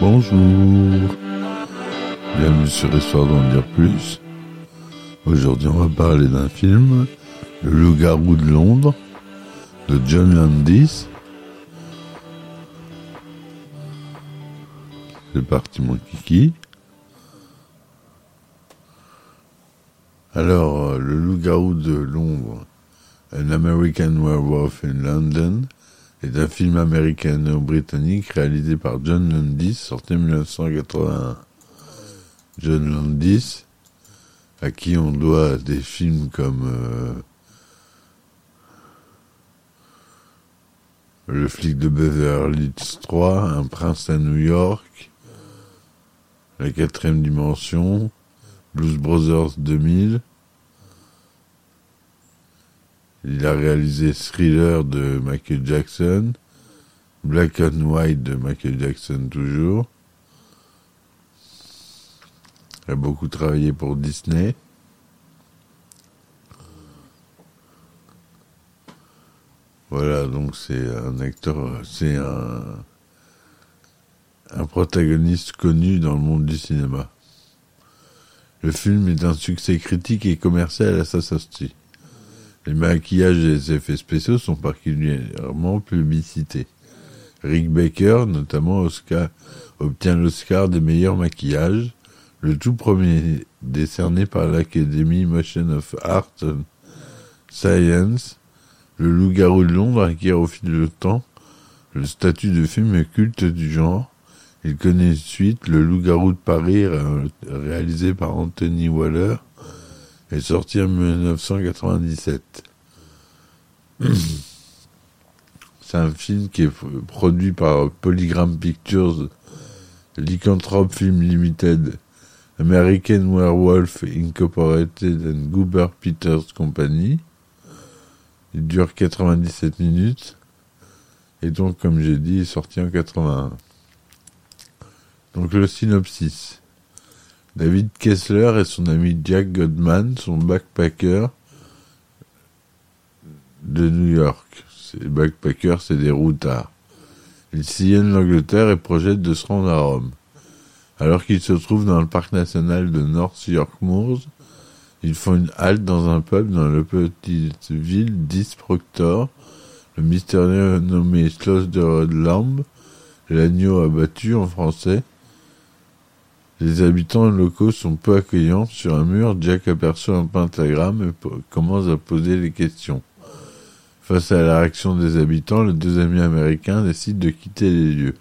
Bonjour. Bienvenue sur Histoire d'en dire plus. Aujourd'hui, on va parler d'un film, Le loup-garou de Londres, de John Landis. C'est parti, mon kiki. Alors, euh, Le loup-garou de Londres, An American Werewolf in London, est un film américano-britannique réalisé par John Landis, sorti en 1981. John Landis, à qui on doit des films comme euh, Le flic de Beverly Hills 3, Un prince à New York, La quatrième dimension, Blues Brothers 2000. Il a réalisé Thriller de Michael Jackson, Black and White de Michael Jackson toujours. Il a beaucoup travaillé pour Disney. Voilà, donc c'est un acteur, c'est un, un protagoniste connu dans le monde du cinéma. Le film est un succès critique et commercial à sa sortie. Les maquillages et les effets spéciaux sont particulièrement publicités. Rick Baker, notamment Oscar, obtient l'Oscar des meilleurs maquillages, le tout premier décerné par l'Academy Motion of Art and Science. Le loup-garou de Londres acquiert au fil du temps le statut de film culte du genre. Il connaît suite Le loup-garou de Paris, réalisé par Anthony Waller, est sorti en 1997. C'est un film qui est produit par Polygram Pictures, Lycanthrope Film Limited, American Werewolf Incorporated and Goober Peters Company. Il dure 97 minutes. Et donc, comme j'ai dit, est sorti en 81. Donc le synopsis. David Kessler et son ami Jack Godman sont backpackers de New York. Ces backpackers, c'est des routards. Ils sillonnent l'Angleterre et projettent de se rendre à Rome. Alors qu'ils se trouvent dans le parc national de North York Moors, ils font une halte dans un pub dans la petite ville d'East Proctor. Le mystérieux nommé Schloss de Lamb, l'agneau abattu en français, les habitants locaux sont peu accueillants. Sur un mur, Jack aperçoit un pentagramme et commence à poser des questions. Face à la réaction des habitants, les deux amis américains décident de quitter les lieux.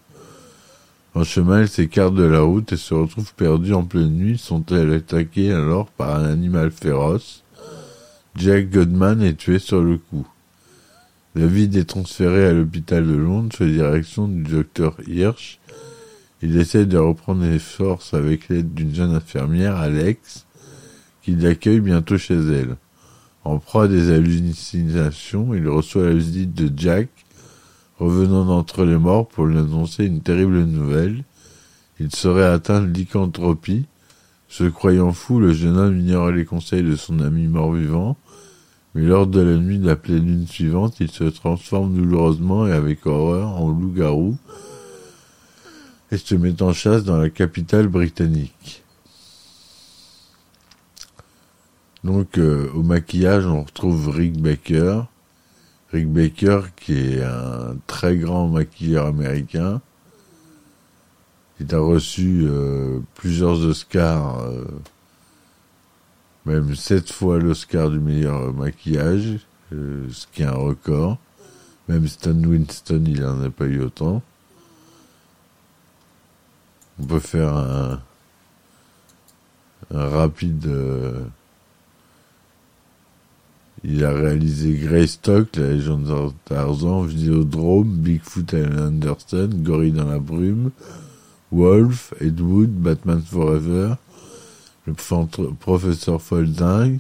En chemin, ils s'écartent de la route et se retrouvent perdus en pleine nuit. Sont-elles attaqués alors par un animal féroce Jack Godman est tué sur le coup. David est transféré à l'hôpital de Londres sous la direction du docteur Hirsch il essaie de reprendre les forces avec l'aide d'une jeune infirmière, Alex, qui l'accueille bientôt chez elle. En proie à des hallucinations, il reçoit la visite de Jack, revenant d'entre les morts pour lui annoncer une terrible nouvelle. Il serait atteint de lycanthropie. Se croyant fou, le jeune homme ignore les conseils de son ami mort-vivant, mais lors de la nuit de la pleine lune suivante, il se transforme douloureusement et avec horreur en loup-garou, et se met en chasse dans la capitale britannique. Donc euh, au maquillage, on retrouve Rick Baker. Rick Baker qui est un très grand maquilleur américain. Il a reçu euh, plusieurs Oscars, euh, même sept fois l'Oscar du meilleur maquillage, ce qui est un record. Même Stan Winston, il n'en a pas eu autant. On peut faire un, rapide. Euh, il a réalisé Greystock, la légende de Tarzan, Videodrome, Bigfoot et Anderson, Gorille dans la brume, Wolf, Ed Wood, Batman Forever, le professeur Folding,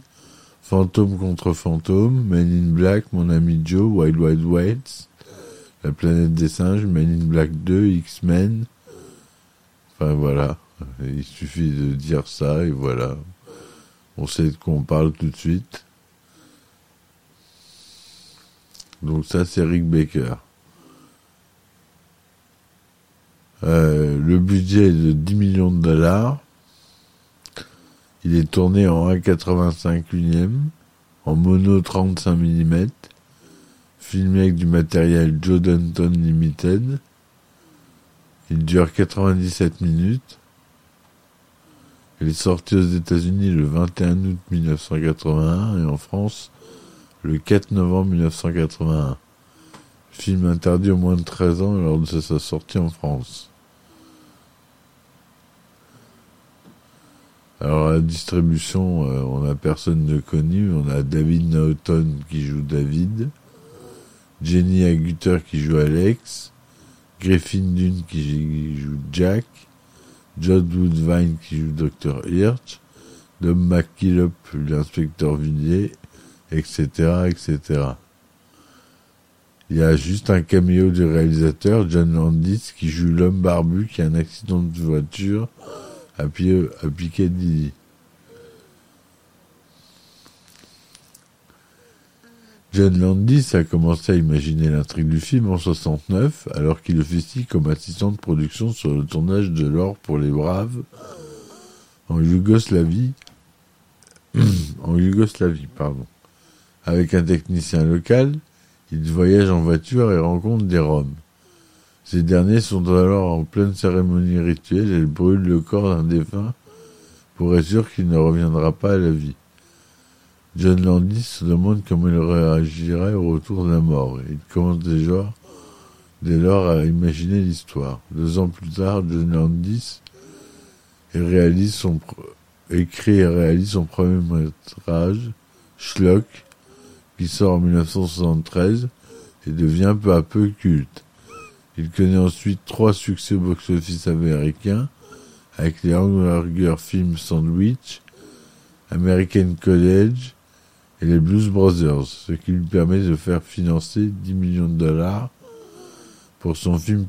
Fantôme contre Fantôme, Men in Black, Mon ami Joe, Wild Wild West, La planète des singes, Men in Black 2, X-Men, Enfin voilà, il suffit de dire ça et voilà. On sait de quoi parle tout de suite. Donc ça, c'est Rick Baker. Euh, le budget est de 10 millions de dollars. Il est tourné en 1,85 unième, en mono 35 mm, filmé avec du matériel Joe Limited. Il dure 97 minutes. Il est sorti aux États-Unis le 21 août 1981 et en France le 4 novembre 1981. Film interdit au moins de 13 ans lors de sa sortie en France. Alors la distribution, euh, on a personne de connu. On a David Naughton qui joue David, Jenny Agutter qui joue Alex, Griffin Dune qui joue Jack, John Woodvine qui joue Dr. Hirsch, Dom McKillop, l'inspecteur Villiers, etc., etc. Il y a juste un caméo du réalisateur, John Landis, qui joue l'homme barbu qui a un accident de voiture à, à Piccadilly. John Landis a commencé à imaginer l'intrigue du film en 69, alors qu'il officie comme assistant de production sur le tournage de L'Or pour les Braves en Yougoslavie. en Yougoslavie, pardon. Avec un technicien local, il voyage en voiture et rencontre des Roms. Ces derniers sont alors en pleine cérémonie rituelle et brûlent le corps d'un défunt pour être sûr qu'il ne reviendra pas à la vie. John Landis se demande comment il réagirait au retour de la mort. Il commence déjà, dès lors, à imaginer l'histoire. Deux ans plus tard, John Landis écrit et réalise son premier métrage, Schlock, qui sort en 1973 et devient peu à peu culte. Il connaît ensuite trois succès au box-office américain avec les Hamburger Film Sandwich, American College et les Blues Brothers, ce qui lui permet de faire financer 10 millions de dollars pour son film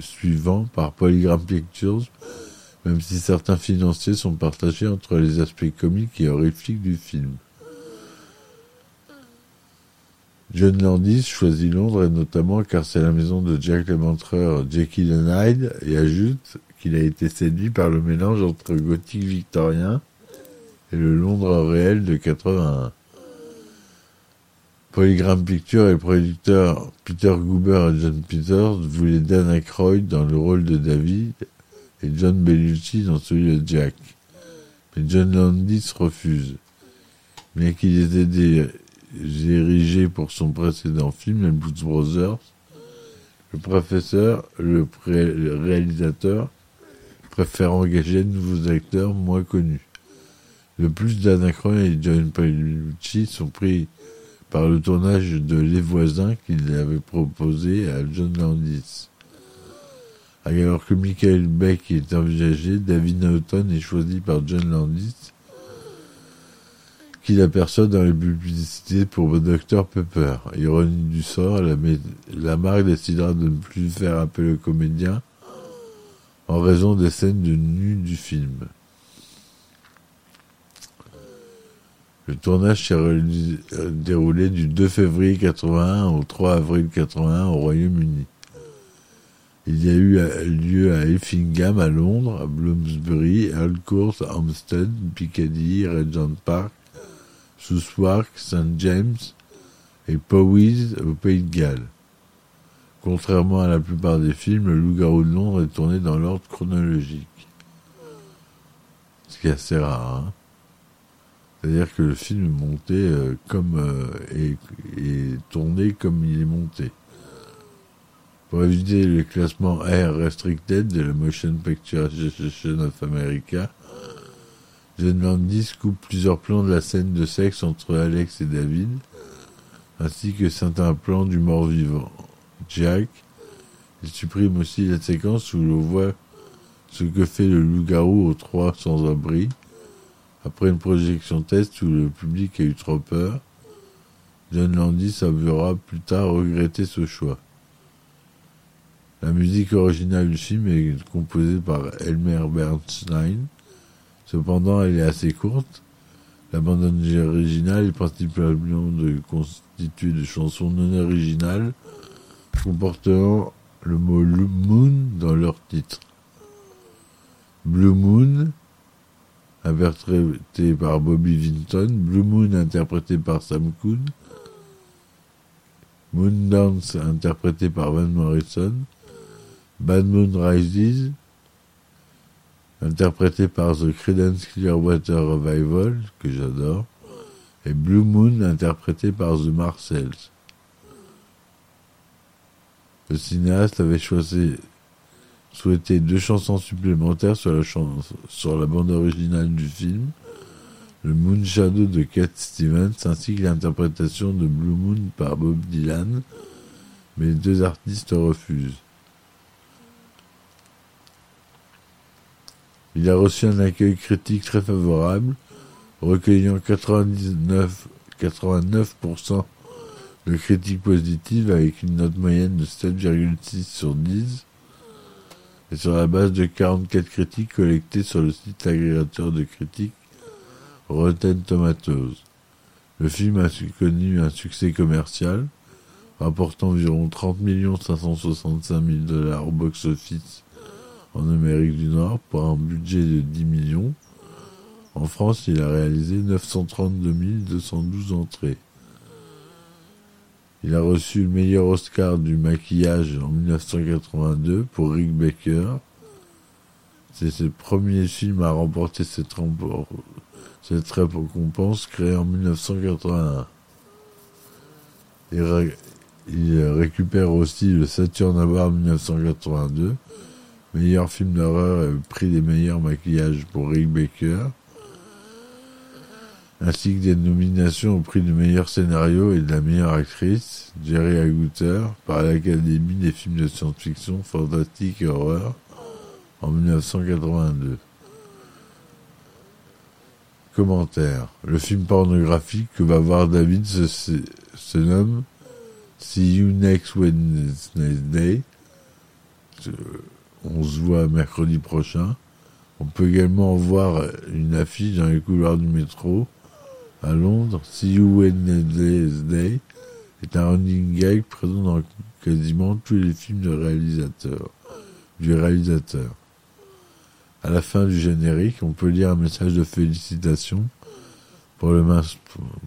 suivant par Polygram Pictures, même si certains financiers sont partagés entre les aspects comiques et horrifiques du film. John Landis choisit Londres et notamment car c'est la maison de Jack l'éventreur Jekyll and Hyde et ajoute qu'il a été séduit par le mélange entre gothique victorien et le Londres réel de 81. Polygram Pictures et le producteur Peter Goober et John Peters voulaient Dan Aykroyd dans le rôle de David et John Bellucci dans celui de Jack. Mais John Landis refuse. Bien qu'il ait aidé érigé pour son précédent film, Les Blues Brothers, le professeur, le, réalisateur, préfère engager de nouveaux acteurs moins connus. Le plus, d'Anachron et John Paolucci sont pris par le tournage de Les Voisins qu'il avait proposé à John Landis. Alors que Michael Beck est envisagé, David Naughton est choisi par John Landis qu'il aperçoit dans les publicités pour Dr Pepper. Ironie du sort, la, la marque décidera de ne plus faire appel au comédien en raison des scènes de nu du film. Le tournage s'est déroulé du 2 février 81 au 3 avril 81 au Royaume-Uni. Il y a eu lieu à Effingham à Londres, à Bloomsbury, Court, Hampstead, Piccadilly, Regent Park, Southwark, St. James et Powys au Pays de Galles. Contrairement à la plupart des films, Le Loup-garou de Londres est tourné dans l'ordre chronologique. Ce qui est assez rare. Hein. C'est-à-dire que le film est monté euh, comme euh, et, tourné comme il est monté. Pour éviter le classement R restricted de la Motion Picture Association of America, John Landis coupe plusieurs plans de la scène de sexe entre Alex et David, ainsi que certains plans du mort-vivant, Jack. Il supprime aussi la séquence où l'on voit ce que fait le loup-garou aux trois sans-abri, après une projection test où le public a eu trop peur. John Landis avouera plus tard regretter ce choix. La musique originale du film est composée par Elmer Bernstein, Cependant, elle est assez courte. La bande originale est principalement constituée de chansons non originales comportant le mot Moon dans leur titre. Blue Moon, interprété par Bobby Vinton, Blue Moon interprété par Sam Cooke, Moondance interprété par Van Morrison, Bad Moon Rises interprété par The Creedence Clearwater Revival, que j'adore, et Blue Moon interprété par The Marcells. Le cinéaste avait choisi, souhaité deux chansons supplémentaires sur la, sur la bande originale du film, le Moon Shadow de Cat Stevens ainsi que l'interprétation de Blue Moon par Bob Dylan, mais les deux artistes refusent. Il a reçu un accueil critique très favorable, recueillant 99, 89% de critiques positives avec une note moyenne de 7,6 sur 10 et sur la base de 44 critiques collectées sur le site agrégateur de critiques Rotten Tomatoes. Le film a connu un succès commercial, rapportant environ 30 565 000 dollars au box-office en Amérique du Nord pour un budget de 10 millions. En France, il a réalisé 932 212 entrées. Il a reçu le meilleur Oscar du maquillage en 1982 pour Rick Baker. C'est ce premier film à remporter cette, cette récompense créée en 1981. Il, récupère aussi le Saturn Award 1982, meilleur film d'horreur et le prix des meilleurs maquillages pour Rick Baker ainsi que des nominations au prix du meilleur scénario et de la meilleure actrice, Jerry Agutter, par l'Académie des films de science-fiction, fantastique et horreur, en 1982. Commentaire. Le film pornographique que va voir David se, nomme See You Next Wednesday. On se voit mercredi prochain. On peut également voir une affiche dans les couloirs du métro à Londres, See You Wednesday est un running gag présent dans quasiment tous les films du réalisateur. À la fin du générique, on peut lire un message de félicitations pour le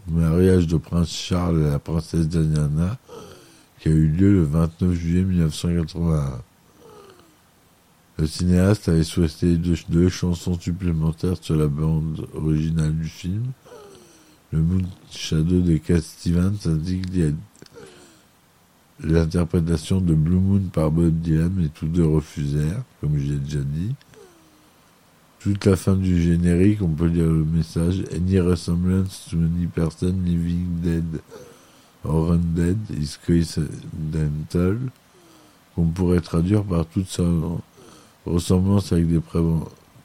mariage de Prince Charles et la princesse Diana qui a eu lieu le 29 juillet 1981. Le cinéaste avait souhaité deux chansons supplémentaires sur la bande originale du film, le Moon Shadow de Cat Stevens indique l'interprétation de Blue Moon par Bob Dylan, et tous deux refusèrent, comme je l'ai déjà dit. Toute la fin du générique, on peut lire le message Any resemblance to any person living dead or undead is coincidental, qu'on pourrait traduire par toute sa ressemblance avec des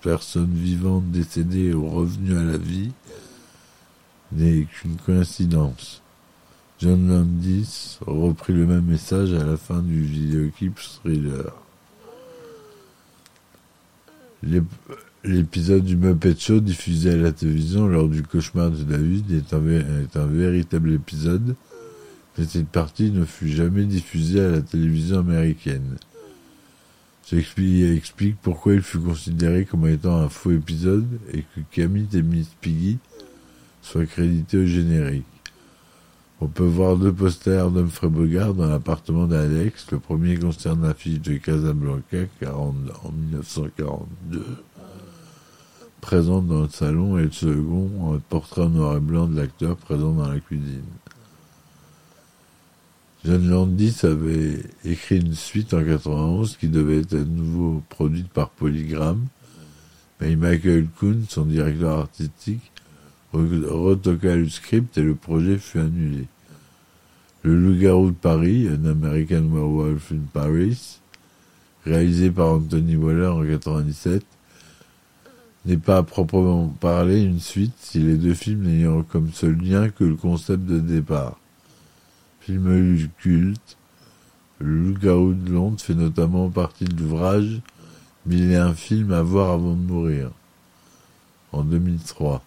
personnes vivantes décédées ou revenues à la vie n'est qu'une coïncidence. John Landis reprit le même message à la fin du vidéoclip thriller. L'épisode du Muppet Show diffusé à la télévision lors du cauchemar de David est un, véritable épisode, mais cette partie ne fut jamais diffusée à la télévision américaine. Ceci explique pourquoi il fut considéré comme étant un faux épisode et que Camille et Miss Piggy soit crédité au générique. On peut voir deux posters d'Humphrey Bogart dans l'appartement d'Alex. Le premier concerne l'affiche de Casablanca 40, en 1942, présente dans le salon, et le second, un portrait noir et blanc de l'acteur présent dans la cuisine. John Landis avait écrit une suite en 91 qui devait être à nouveau produite par Polygram, mais Michael Kuhn, son directeur artistique, retoqua le script et le projet fut annulé. Le Loup-garou de Paris, un American Werewolf in Paris, réalisé par Anthony Waller en 1997, n'est pas à proprement parler une suite si les deux films n'ayant comme seul lien que le concept de départ. Film culte, le Loup-garou de Londres fait notamment partie de l'ouvrage Mille et un film à voir avant de mourir, en 2003.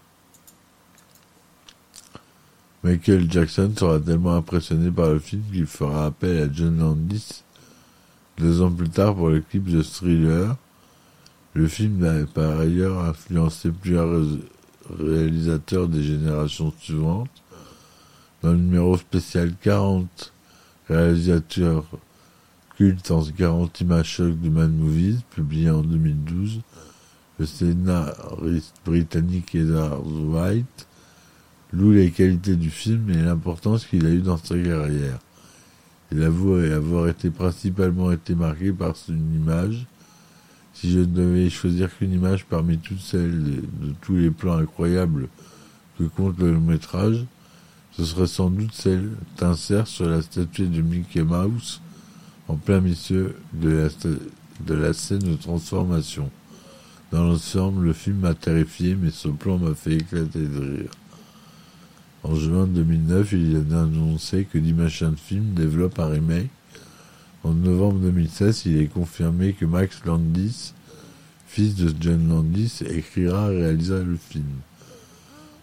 Michael Jackson sera tellement impressionné par le film qu'il fera appel à John Landis deux ans plus tard pour le clip de Thriller. Le film a par ailleurs influencé plusieurs réalisateurs des générations suivantes. Dans le numéro spécial 40, réalisateur culte en 40 images choc du Man Movies, publié en 2012, le scénariste britannique Edward White loue les qualités du film et l'importance qu'il a eu dans sa carrière. Il avoue avoir été principalement été marqué par une image. Si je devais choisir qu'une image parmi toutes celles de, tous les plans incroyables que compte le long métrage, ce serait sans doute celle d'insert sur la statue de Mickey Mouse en plein milieu de la scène de transformation. Dans l'ensemble, le film m'a terrifié, mais ce plan m'a fait éclater de rire. En juin 2009, il a annoncé que Dimension Film développe un remake. En novembre 2016, il est confirmé que Max Landis, fils de John Landis, écrira et réalisera le film.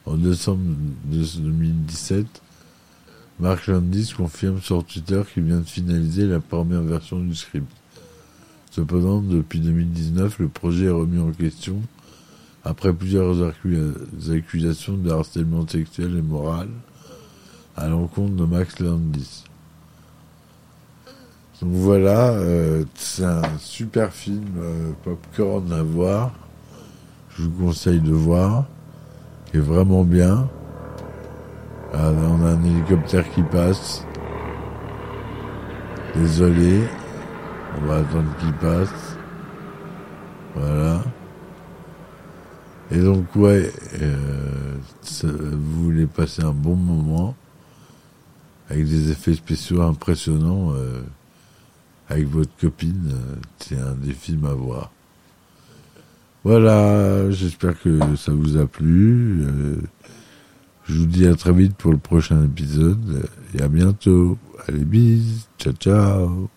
En décembre 2017, Mark Landis confirme sur Twitter qu'il vient de finaliser la première version du script. Cependant, depuis 2019, le projet est remis en question après plusieurs accusations de harcèlement sexuel et moral à l'encontre de Max Landis. Donc voilà, euh, c'est un super film euh, popcorn à voir. Je vous conseille de voir. Qui est vraiment bien. Ah, on a un hélicoptère qui passe. Désolé. On va attendre qu'il passe. Voilà. Et donc, ouais, euh, vous voulez passer un bon moment avec des effets spéciaux impressionnants euh, avec votre copine, euh, c'est un des films à voir. Voilà, j'espère que ça vous a plu. Euh, je vous dis à très vite pour le prochain épisode et à bientôt. Allez, bis, ciao ciao.